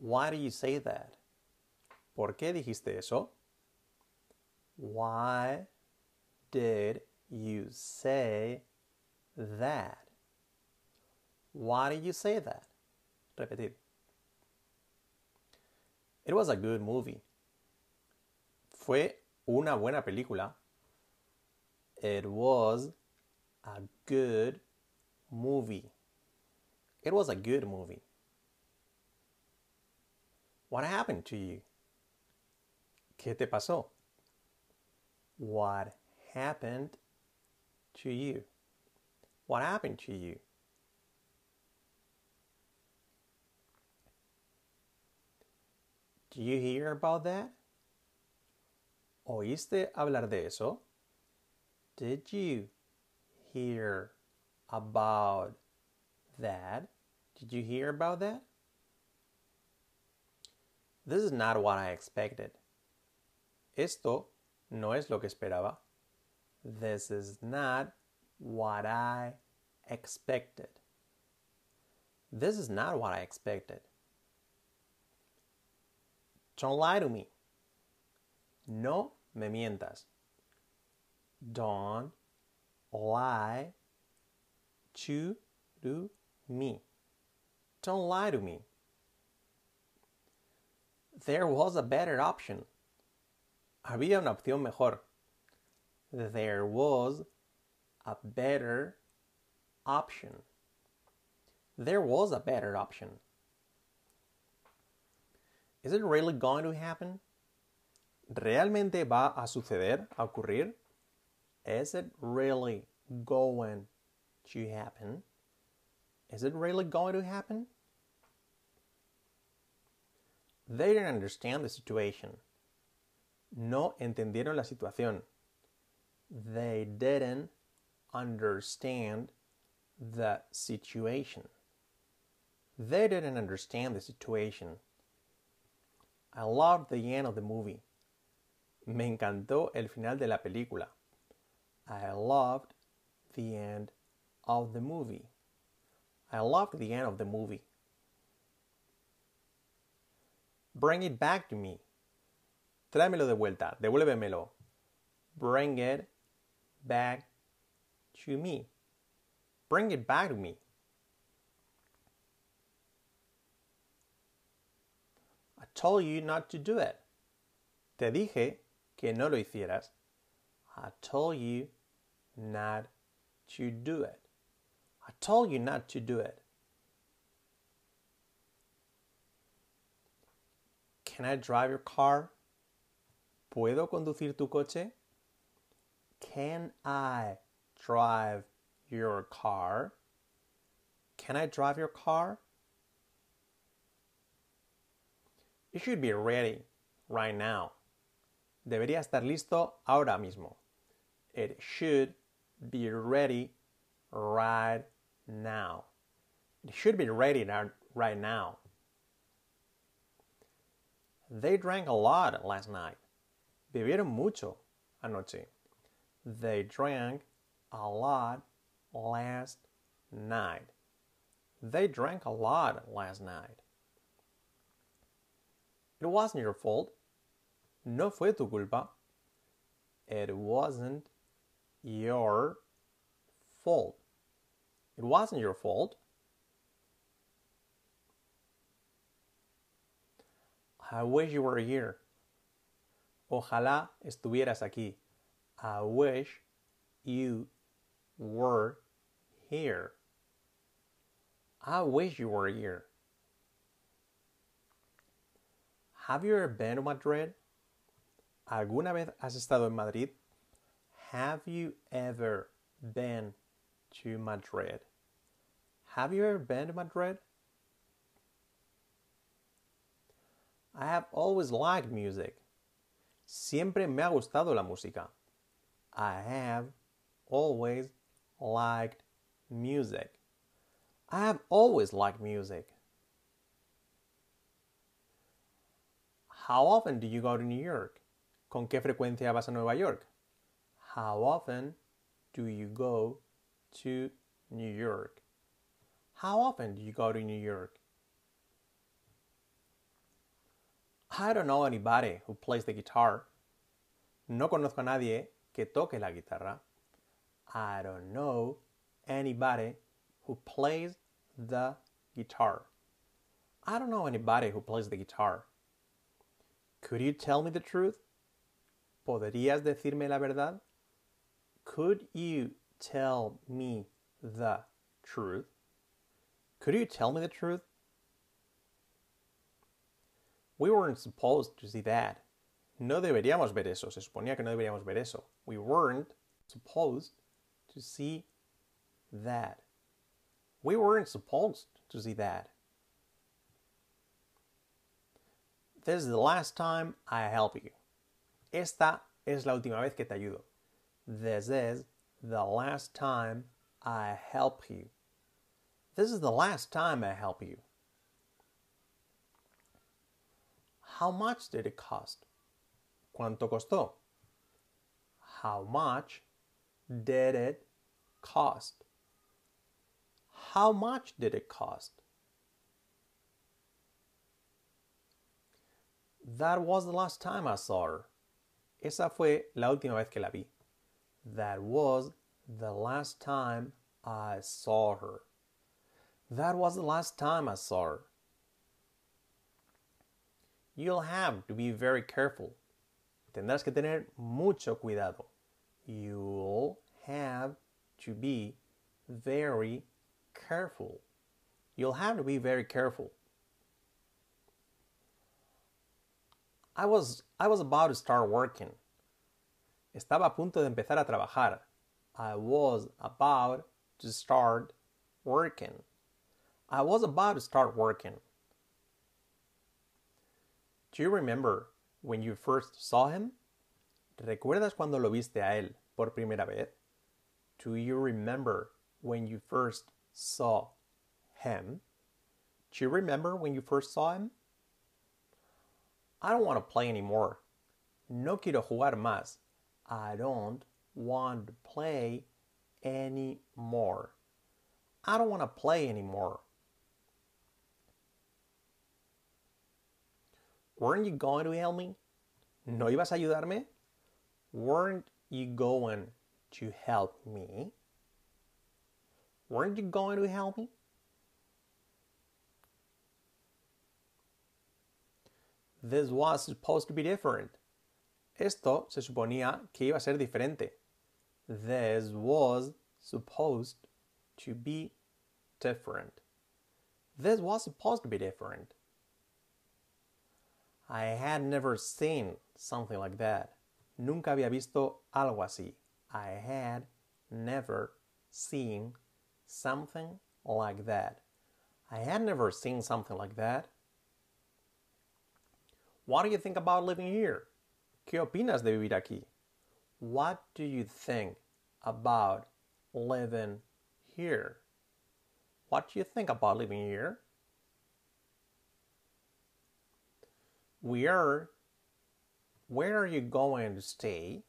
Why do you say that? ¿Por qué dijiste eso? Why did you say that? Why did you say that? Repetir. It was a good movie. Fue una buena película. It was a good movie. It was a good movie. What happened to you? ¿Qué te pasó? What happened to you? What happened to you? Do you hear about that? ¿Oíste hablar de eso? Did you hear about that? Did you hear about that? This is not what I expected. Esto no es lo que esperaba. This is not what I expected. This is not what I expected. Don't lie to me. No me mientas. Don't lie to me. Don't lie to me. There was a better option. Había una opción mejor. There was a better option. There was a better option. Is it really going to happen? ¿Realmente va a suceder, a ocurrir? Is it really going to happen? Is it really going to happen? They didn't understand the situation. No entendieron la situación. They didn't understand the situation. They didn't understand the situation. I loved the end of the movie. Me encantó el final de la película. I loved the end of the movie. I loved the end of the movie. Bring it back to me. Tráemelo de vuelta. Devuélvemelo. Bring it back to me. Bring it back to me. I told you not to do it. Te dije que no lo hicieras. I told you not to do it. I told you not to do it. Can I drive your car? ¿Puedo conducir tu coche? Can I drive your car? Can I drive your car? You should be ready right now. Debería estar listo ahora mismo. It should be ready right now. It should be ready right now. They drank a lot last night. Bebieron mucho anoche. They drank a lot last night. They drank a lot last night. It wasn't your fault. No fue tu culpa. It wasn't your fault. It wasn't your fault. I wish you were here. Ojalá estuvieras aquí. I wish you were here. I wish you were here. Have you ever been to Madrid? ¿Alguna vez has estado en Madrid? Have you ever been to Madrid? Have you ever been to Madrid? I have always liked music. Siempre me ha gustado la música. I have always liked music. I have always liked music. How often do you go to New York? ¿Con qué frecuencia vas a Nueva York? How often do you go to New York? How often do you go to New York? I don't know anybody who plays the guitar. No conozco a nadie que toque la guitarra. I don't know anybody who plays the guitar. I don't know anybody who plays the guitar. Could you tell me the truth? ¿Podrías decirme la verdad? Could you tell me the truth? Could you tell me the truth? We weren't supposed to see that. No deberíamos ver eso. Se suponía que no deberíamos ver eso. We weren't supposed to see that. We weren't supposed to see that. This is the last time I help you. Esta es la última vez que te ayudo. This is the last time I help you. This is the last time I help you. How much did it cost? ¿Cuánto costó? How much did it cost? How much did it cost? That was the last time I saw her. Esa fue la última vez que la vi. That was the last time I saw her. That was the last time I saw her. You'll have to be very careful. Tendrás que tener mucho cuidado. You'll have to be very careful. You'll have to be very careful. I was, I was about to start working. Estaba a punto de empezar a trabajar. I was about to start working. I was about to start working. Do you remember when you first saw him? ¿Recuerdas cuando lo viste a él por primera vez? Do you remember when you first saw him? Do you remember when you first saw him? I don't want to play anymore. No quiero jugar más. I don't want to play anymore. I don't want to play anymore. Weren't you going to help me? ¿No ibas a ayudarme? Weren't you going to help me? Weren't you going to help me? This was supposed to be different. Esto se suponía que iba a ser diferente. This was supposed to be different. This was supposed to be different. I had never seen something like that. Nunca había visto algo así. I had never seen something like that. I had never seen something like that. What do you think about living here? ¿Qué opinas de vivir aquí? What do you think about living here? What do you think about living here? Where, where are you going to stay?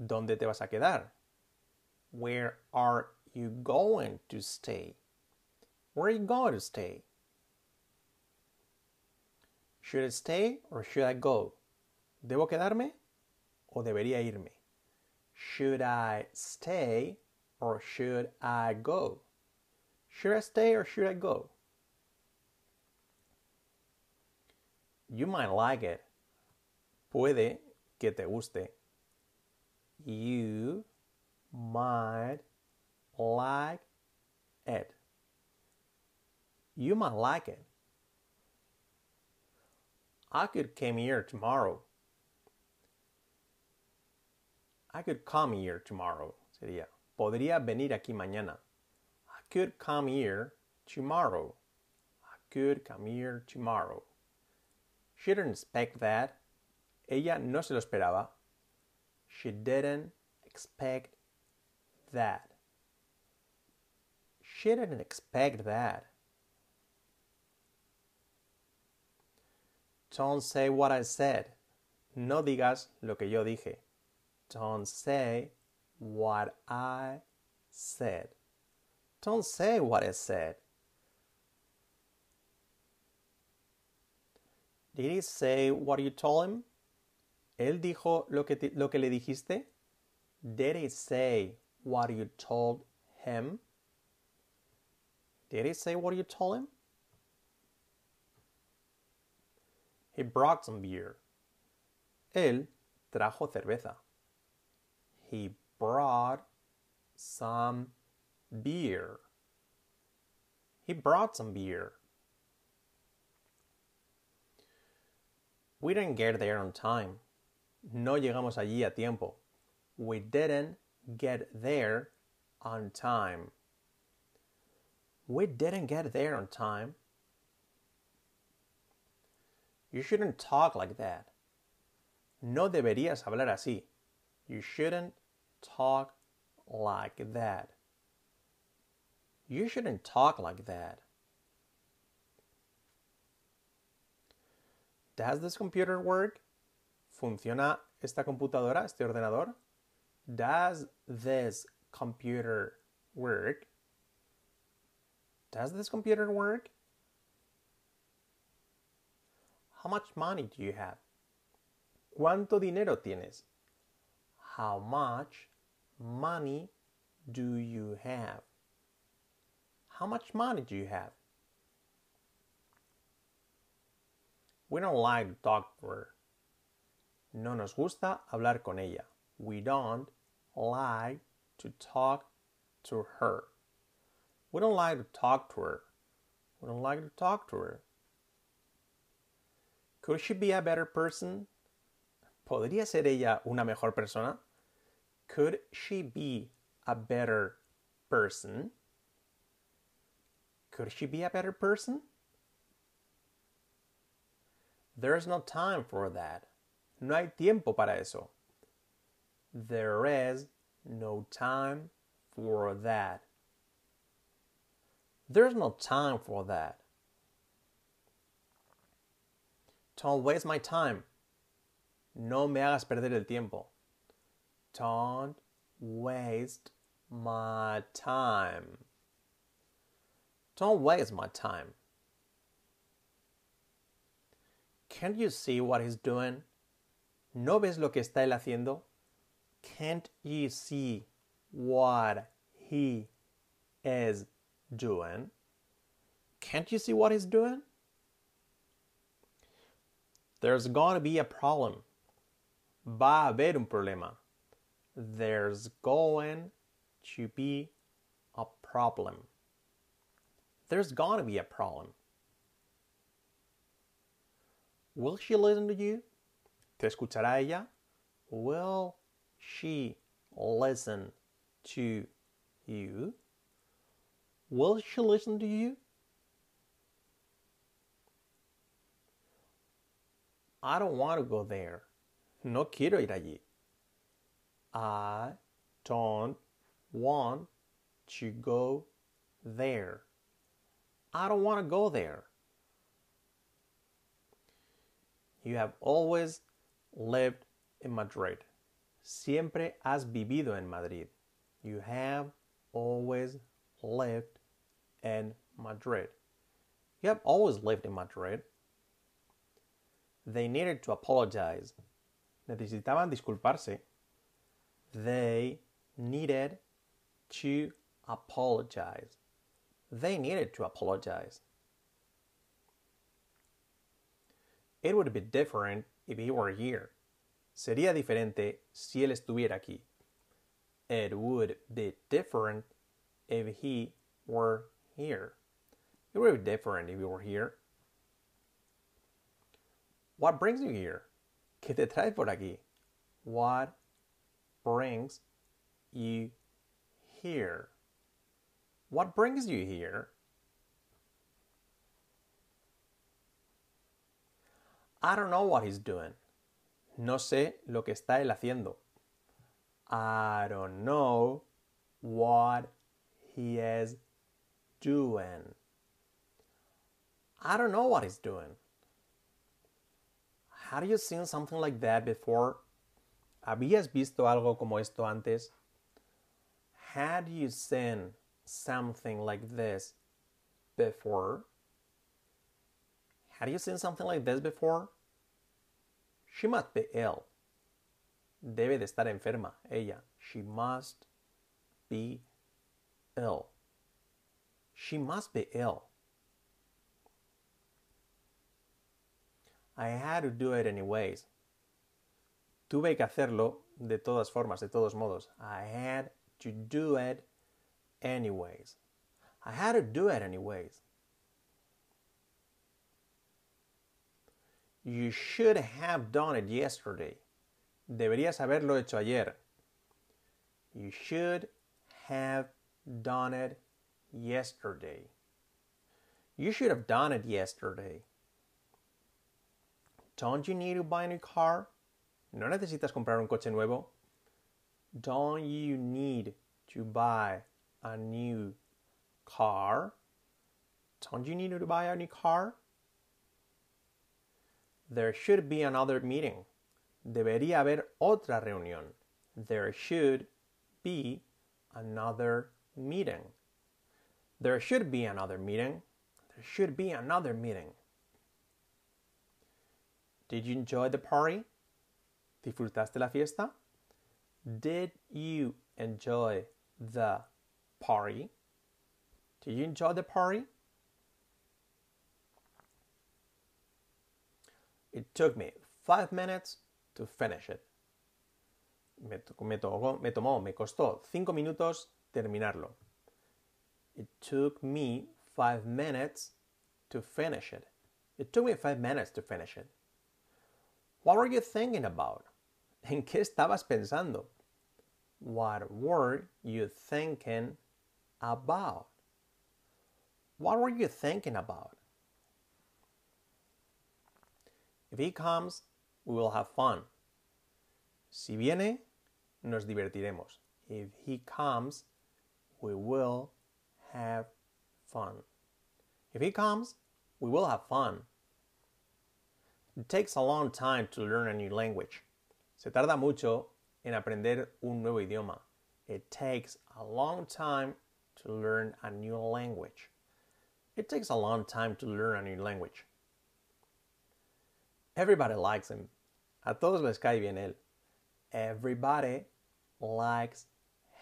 ¿Dónde te vas a quedar? Where are you going to stay? Where are you going to stay? Should I stay or should I go? ¿Debo quedarme o debería irme? Should I stay or should I go? Should I stay or should I go? You might like it. Puede que te guste. You might like it. You might like it. I could come here tomorrow. I could come here tomorrow. Sería, podría venir aquí mañana. I could come here tomorrow. I could come here tomorrow. She didn't expect that. Ella no se lo esperaba. She didn't expect that. She didn't expect that. Don't say what I said. No digas lo que yo dije. Don't say what I said. Don't say what I said. Did he say what you told him? Él dijo lo que, lo que le dijiste? Did he say what you told him? Did he say what you told him? He brought some beer. Él trajo cerveza. He brought some beer. He brought some beer. We didn't get there on time. No llegamos allí a tiempo. We didn't get there on time. We didn't get there on time. You shouldn't talk like that. No deberías hablar así. You shouldn't talk like that. You shouldn't talk like that. Does this computer work? ¿Funciona esta computadora, este ordenador? Does this computer work? Does this computer work? How much money do you have? ¿Cuánto dinero tienes? How much money do you have? How much money do you have? We don't like to talk to her. No nos gusta hablar con ella. We don't like to talk to her. We don't like to talk to her. We don't like to talk to her. Could she be a better person? ¿Podría ser ella una mejor persona? Could she be a better person? Could she be a better person? There's no time for that. No hay tiempo para eso. There is no time for that. There's no time for that. Don't waste my time. No me hagas perder el tiempo. Don't waste my time. Don't waste my time. Can't you see what he's doing? ¿No ves lo que está él haciendo? Can't you see what he is doing? Can't you see what he's doing? There's to be a problem. Va a haber un problema. There's going to be a problem. There's to be a problem. Will she listen to you? ¿Te escuchará ella? Will she listen to you? Will she listen to you? I don't want to go there. No quiero ir allí. I don't want to go there. I don't want to go there. You have always lived in Madrid. Siempre has vivido en Madrid. You have always lived in Madrid. You have always lived in Madrid. They needed to apologize. Necesitaban disculparse. They needed to apologize. They needed to apologize. It would be different if he were here. Sería diferente si él estuviera aquí. It would be different if he were here. It would be different if he were here. What brings you here? ¿Qué te trae por aquí? What brings you here? What brings you here? I don't know what he's doing. No sé lo que está él haciendo. I don't know what he is doing. I don't know what he's doing. Had you seen something like that before? ¿Habías visto algo como esto antes? Had you seen something like this before? Had you seen something like this before? She must be ill. Debe de estar enferma, ella. She must be ill. She must be ill. I had to do it anyways. Tuve que hacerlo de todas formas, de todos modos. I had to do it anyways. I had to do it anyways. You should have done it yesterday. Deberías haberlo hecho ayer. You should have done it yesterday. You should have done it yesterday. Don't you need to buy a new car? ¿No necesitas comprar un coche nuevo? Don't you need to buy a new car? Don't you need to buy a new car? There should be another meeting. Debería haber otra reunión. There should be another meeting. There should be another meeting. There should be another meeting. Did you enjoy the party? ¿Disfrutaste la fiesta? Did you enjoy the party? Did you enjoy the party? It took me five minutes to finish it. Me, me, tomó, me tomó, me costó cinco minutos terminarlo. It took me five minutes to finish it. It took me five minutes to finish it. What were you thinking about? ¿En qué estabas pensando? What were you thinking about? What were you thinking about? If he comes, we will have fun. Si viene, nos divertiremos. If he comes, we will have fun. If he comes, we will have fun. It takes a long time to learn a new language. Se tarda mucho en aprender un nuevo idioma. It takes a long time to learn a new language. It takes a long time to learn a new language. Everybody likes him. A todos les cae bien él. Everybody likes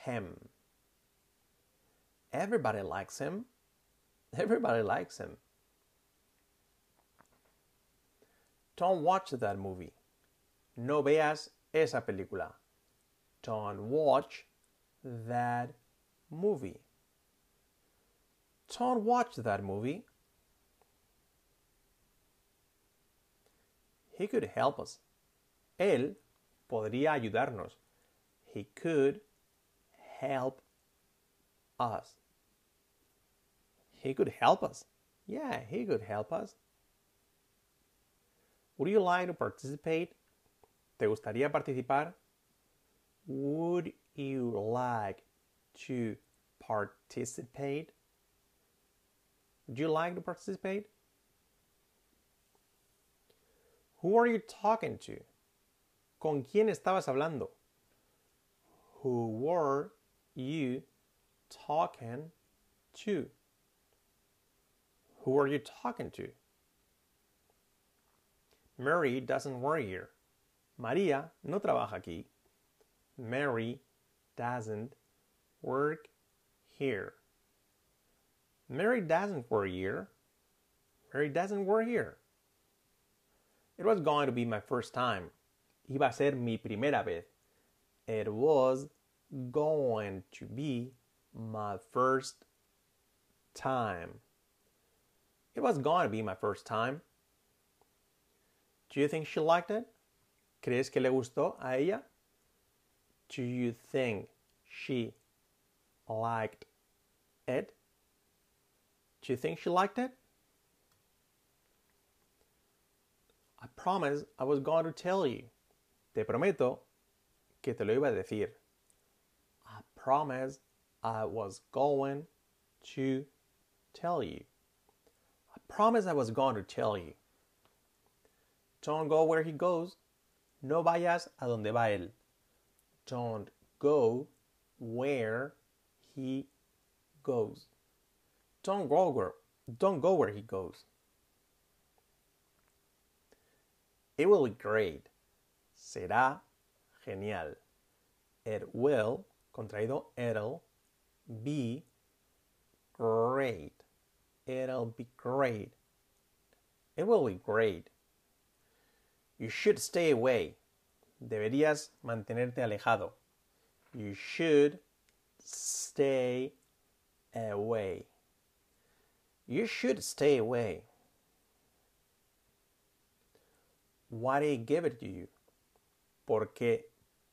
him. Everybody likes him. Everybody likes him. Don't watch that movie. No veas esa película. Don't watch that movie. Don't watch that movie. He could help us. Él podría ayudarnos. He could help us. He could help us. Yeah, he could help us. Would you like to participate? ¿Te gustaría participar? Would you like to participate? Would you like to participate? Who are you talking to? ¿Con quién estabas hablando? Who were you talking to? Who are you talking to? Mary doesn't work here. María no trabaja aquí. Mary doesn't work here. Mary doesn't work here. Mary doesn't work here. It was going to be my first time. Iba a ser mi primera vez. It was going to be my first time. It was going to be my first time. Do you think she liked it? ¿Crees que le gustó a ella? Do you think she liked it? Do you think she liked it? I promised I was going to tell you. Te prometo que te lo iba a decir. I promised I was going to tell you. I promised I was going to tell you. Don't go where he goes. No vayas a donde va él. Don't go where he goes. Don't go where, don't go where he goes. It will be great. Será genial. It will, contraído, it'll be great. It'll be great. It will be great. You should stay away. Deberías mantenerte alejado. You should stay away. You should stay away. Why did he give it to you? Porque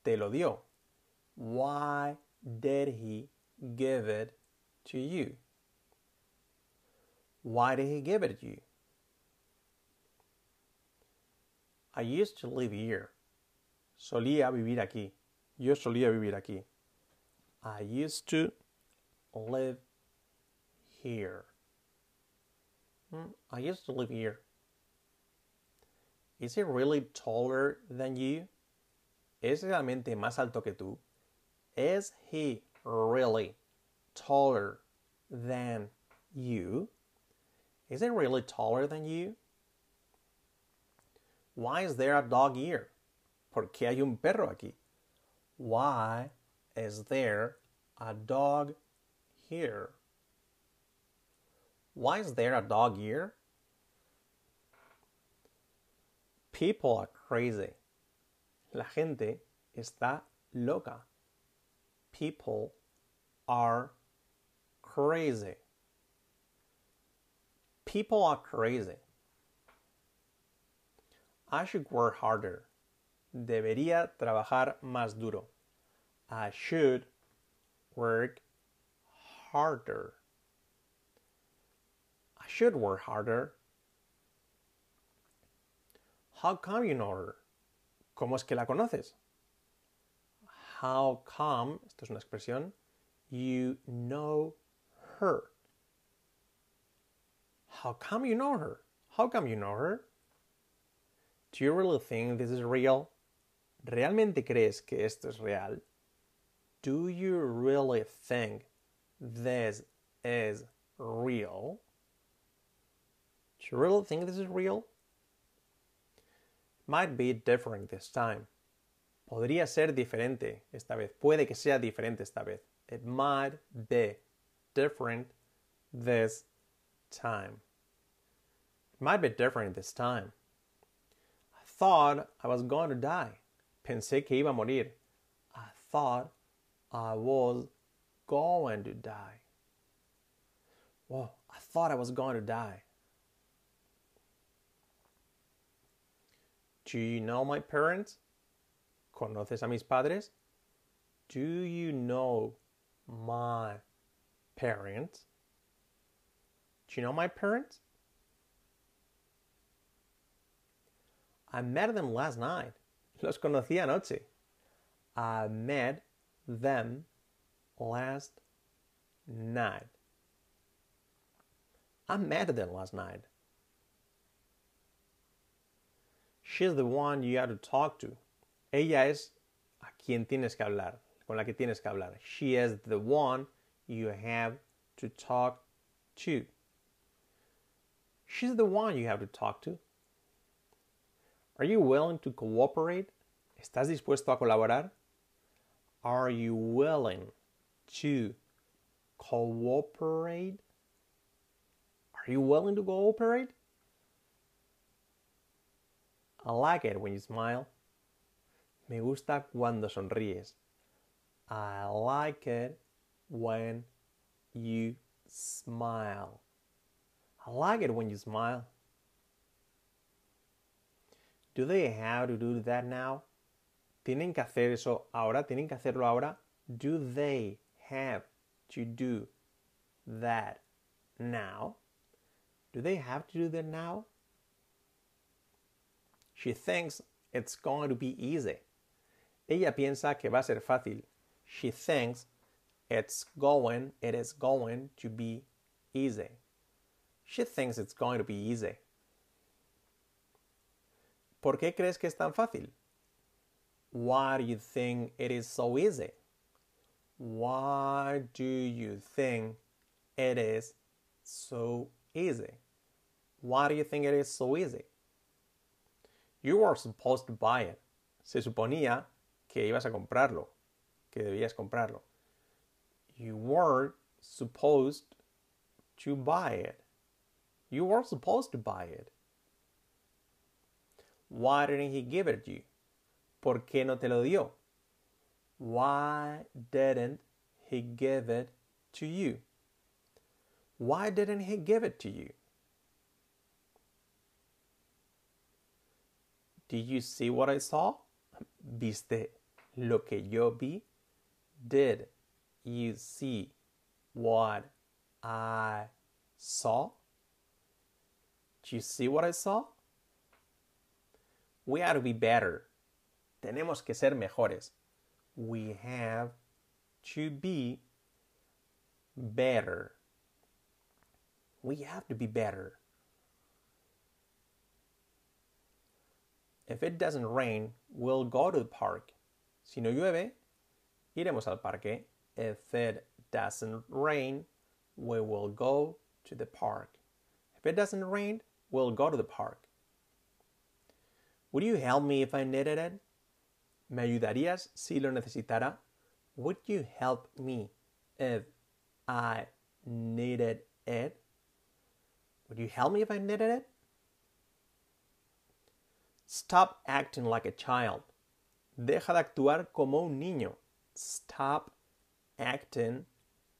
te lo dio. Why did he give it to you? Why did he give it to you? I used to live here. Solía vivir aquí. Yo solía vivir aquí. I used to live here. Hmm, I used to live here. Is he really taller than you? ¿Es realmente más alto que tú? Is he really taller than you? Is he really taller than you? Why is there a dog here? ¿Por qué hay un perro aquí? Why is there a dog here? Why is there a dog here? People are crazy. La gente está loca. People are crazy. People are crazy. I should work harder. Debería trabajar más duro. I should work harder. I should work harder. How come you know her? ¿Cómo es que la conoces? How come, esto es una expresión, you know her. How come you know her? How come you know her? Do you really think this is real? ¿Realmente crees que esto es real? Do you really think this is real? Do you really think this is real? Might be different this time. Podría ser diferente esta vez. Puede que sea diferente esta vez. It might be different this time. It might be different this time. I thought I was going to die. Pensé que iba a morir. I thought I was going to die. Whoa, I thought I was going to die. Do you know my parents? ¿Conoces a mis padres? Do you know my parents? Do you know my parents? I met them last night. Los conocí anoche. I met them last night. I met them last night. She's the one you have to talk to. Ella es a quien tienes que hablar, con la que tienes que hablar. She is the one you have to talk to. She's the one you have to talk to. Are you willing to cooperate? ¿Estás dispuesto a colaborar? Are you willing to cooperate? Are you willing to cooperate? I like it when you smile. Me gusta cuando sonríes. I like it when you smile. I like it when you smile. Do they have to do that now? ¿Tienen que hacer eso ahora? ¿Tienen que hacerlo ahora? Do they have to do that now? Do they have to do that now? She thinks it's going to be easy. Ella piensa que va a ser fácil. She thinks it's going, it is going to be easy. She thinks it's going to be easy. ¿Por qué crees que es tan fácil? Why do you think it is so easy? Why do you think it is so easy? Why do you think it is so easy? You were supposed to buy it. Se suponía que ibas a comprarlo, que debías comprarlo. You were supposed to buy it. You were supposed to buy it. Why didn't he give it to you? ¿Por qué no te lo dio? Why didn't he give it to you? Why didn't he give it to you? Did you see what I saw? ¿Viste lo que yo vi? Did you see what I saw? Did you see what I saw? We have to be better. Tenemos que ser mejores. We have to be better. We have to be better. If it doesn't rain, we'll go to the park. Si no llueve, iremos al parque. If it doesn't rain, we will go to the park. If it doesn't rain, we'll go to the park. Would you help me if I needed it? ¿Me ayudarías si lo necesitara? Would you help me if I needed it? Would you help me if I needed it? Stop acting like a child. Deja de actuar como un niño. Stop acting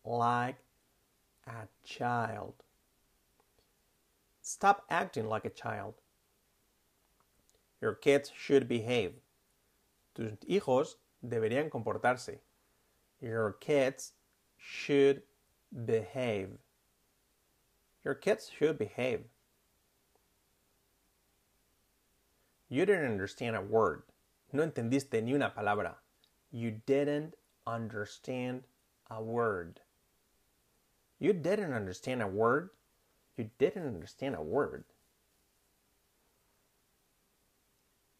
like a child. Stop acting like a child. Your kids should behave. Tus hijos deberían comportarse. Your kids should behave. Your kids should behave. You didn't understand a word. No entendiste ni una palabra. You didn't understand a word. You didn't understand a word. You didn't understand a word.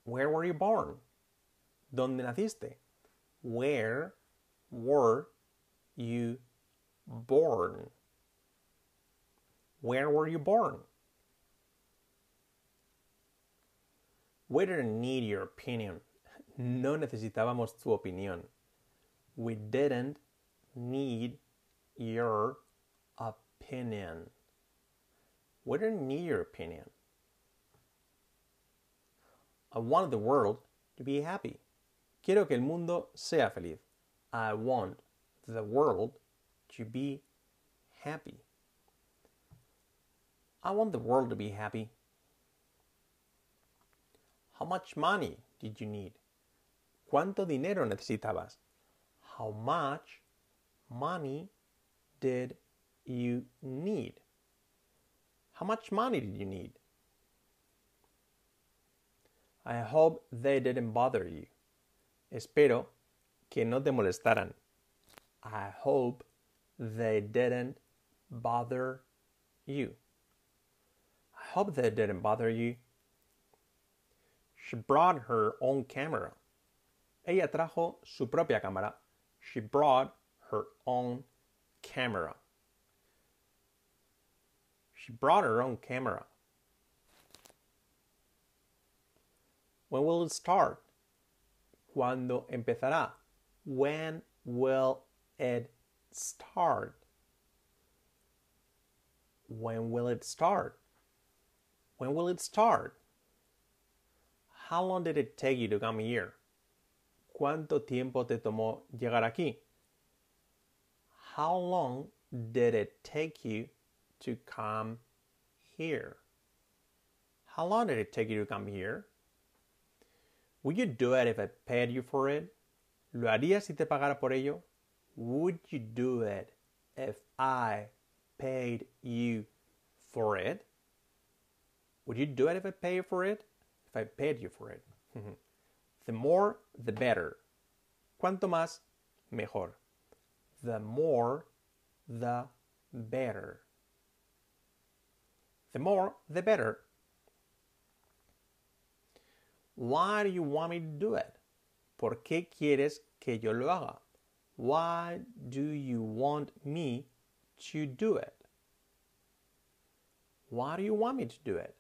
Where were you born? ¿Dónde naciste? Where were you born? Where were you born? We didn't need your opinion. No necesitábamos tu opinión. We didn't need your opinion. We didn't need your opinion. I want the world to be happy. Quiero que el mundo sea feliz. I want the world to be happy. I want the world to be happy. How much money did you need? ¿Cuánto dinero necesitabas? How much money did you need? How much money did you need? I hope they didn't bother you. Espero que no te molestaran. I hope they didn't bother you. I hope they didn't bother you. She brought her own camera. Ella trajo su propia cámara. She brought her own camera. She brought her own camera. When will it start? ¿Cuándo empezará? When will it start? When will it start? When will it start? How long did it take you to come here? ¿Cuánto tiempo te tomó llegar aquí? How long did it take you to come here? How long did it take you to come here? Would you do it if I paid you for it? ¿Lo harías si te pagara por ello? Would you do it if I paid you for it? Would you do it if I paid for it? If I paid you for it. the more, the better. Cuanto más, mejor. The more, the better. The more, the better. Why do you want me to do it? ¿Por qué quieres que yo lo haga? Why do you want me to do it? Why do you want me to do it?